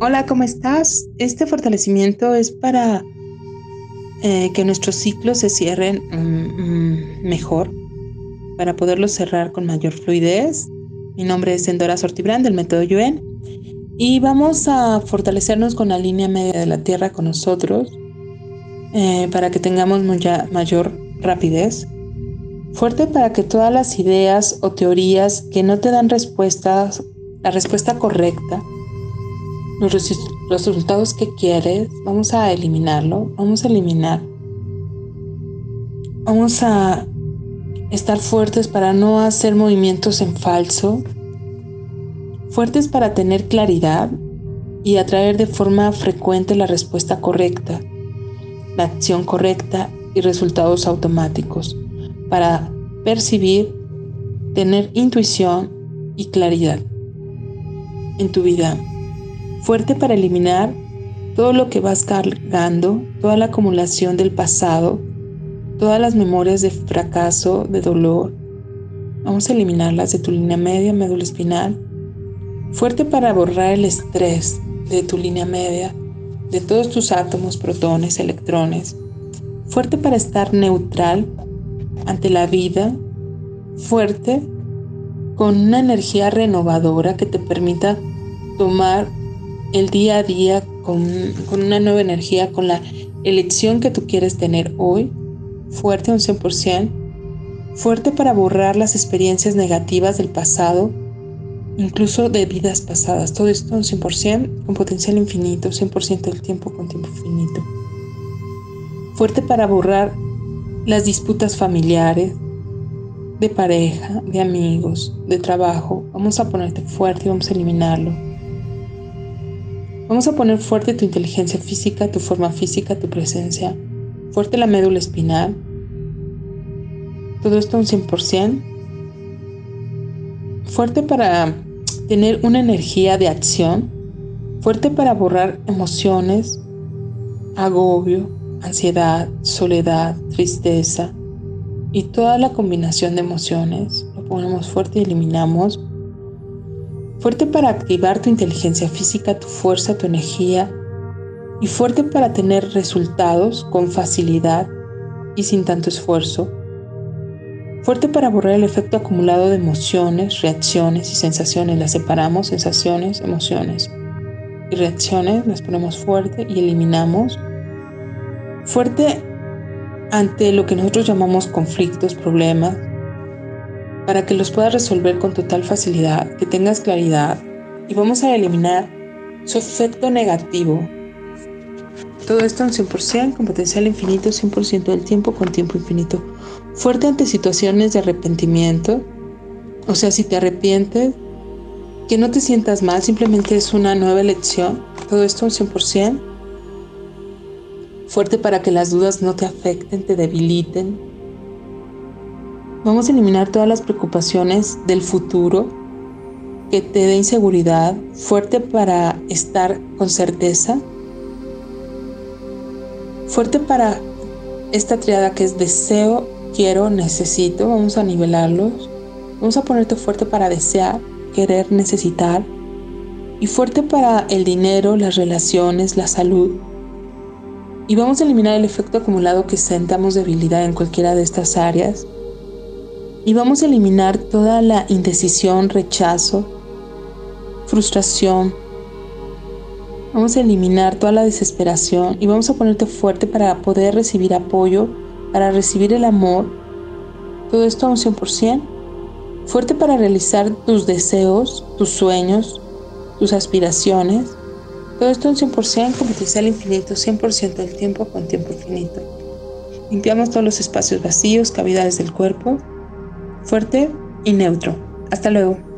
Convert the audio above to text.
Hola, ¿cómo estás? Este fortalecimiento es para eh, que nuestros ciclos se cierren mm, mm, mejor, para poderlos cerrar con mayor fluidez. Mi nombre es Endora Sortibrán del método Yuen y vamos a fortalecernos con la línea media de la Tierra con nosotros eh, para que tengamos mayor rapidez. Fuerte para que todas las ideas o teorías que no te dan respuestas, la respuesta correcta, los resultados que quieres, vamos a eliminarlo, vamos a eliminar. Vamos a estar fuertes para no hacer movimientos en falso, fuertes para tener claridad y atraer de forma frecuente la respuesta correcta, la acción correcta y resultados automáticos, para percibir, tener intuición y claridad en tu vida fuerte para eliminar todo lo que vas cargando, toda la acumulación del pasado, todas las memorias de fracaso, de dolor. Vamos a eliminarlas de tu línea media, médula espinal. Fuerte para borrar el estrés de tu línea media, de todos tus átomos, protones, electrones. Fuerte para estar neutral ante la vida. Fuerte con una energía renovadora que te permita tomar el día a día con, una nueva energía, con la elección que tú quieres tener hoy, fuerte un 100%, fuerte para borrar las experiencias negativas del pasado, incluso de vidas pasadas. Todo esto un 100% con potencial infinito, 100% del tiempo con tiempo infinito. Fuerte para borrar las disputas familiares, de pareja, de amigos, de trabajo. Vamos a ponerte fuerte y vamos a eliminarlo Vamos a poner fuerte tu inteligencia física, tu forma física, tu presencia. Fuerte la médula espinal. Todo esto un 100%. Fuerte para tener una energía de acción. Fuerte para borrar emociones, agobio, ansiedad, soledad, tristeza y toda la combinación de emociones. Lo ponemos fuerte y eliminamos fuerte para activar tu inteligencia física, tu fuerza, tu energía y fuerte para tener resultados con facilidad y sin tanto esfuerzo. Fuerte para borrar el efecto acumulado de emociones, reacciones y sensaciones. Las separamos, sensaciones, emociones y reacciones, las ponemos fuerte y eliminamos. Fuerte ante lo que nosotros llamamos conflictos, problemas, para que los puedas resolver con total facilidad, que tengas claridad y vamos a eliminar su efecto negativo. Todo esto en 100% con potencial infinito, 100% del tiempo con tiempo infinito. Fuerte ante situaciones de arrepentimiento. O sea, si te arrepientes, que no te sientas mal, simplemente es una nueva elección. Todo esto en 100%. Fuerte para que las dudas no te afecten, te debiliten, Vamos a eliminar todas las preocupaciones del futuro que te dé inseguridad, fuerte para estar con certeza, fuerte para esta triada que es deseo, quiero, necesito. Vamos a nivelarlos. Vamos a ponerte fuerte para desear, querer, necesitar. Y fuerte para el dinero, las relaciones, la salud. Y vamos a eliminar el efecto acumulado que sentamos debilidad en cualquiera de estas áreas y vamos a eliminar toda la indecisión, rechazo, frustración. Vamos a eliminar toda la desesperación y vamos a ponerte fuerte para poder recibir apoyo, para recibir el amor. Todo esto a un 100%. Fuerte para realizar tus deseos, tus sueños, tus aspiraciones. Todo esto un 100% con potencial infinito, 100% del tiempo con tiempo infinito. Limpiamos todos los espacios vacíos, cavidades del cuerpo fuerte y neutro. Hasta luego.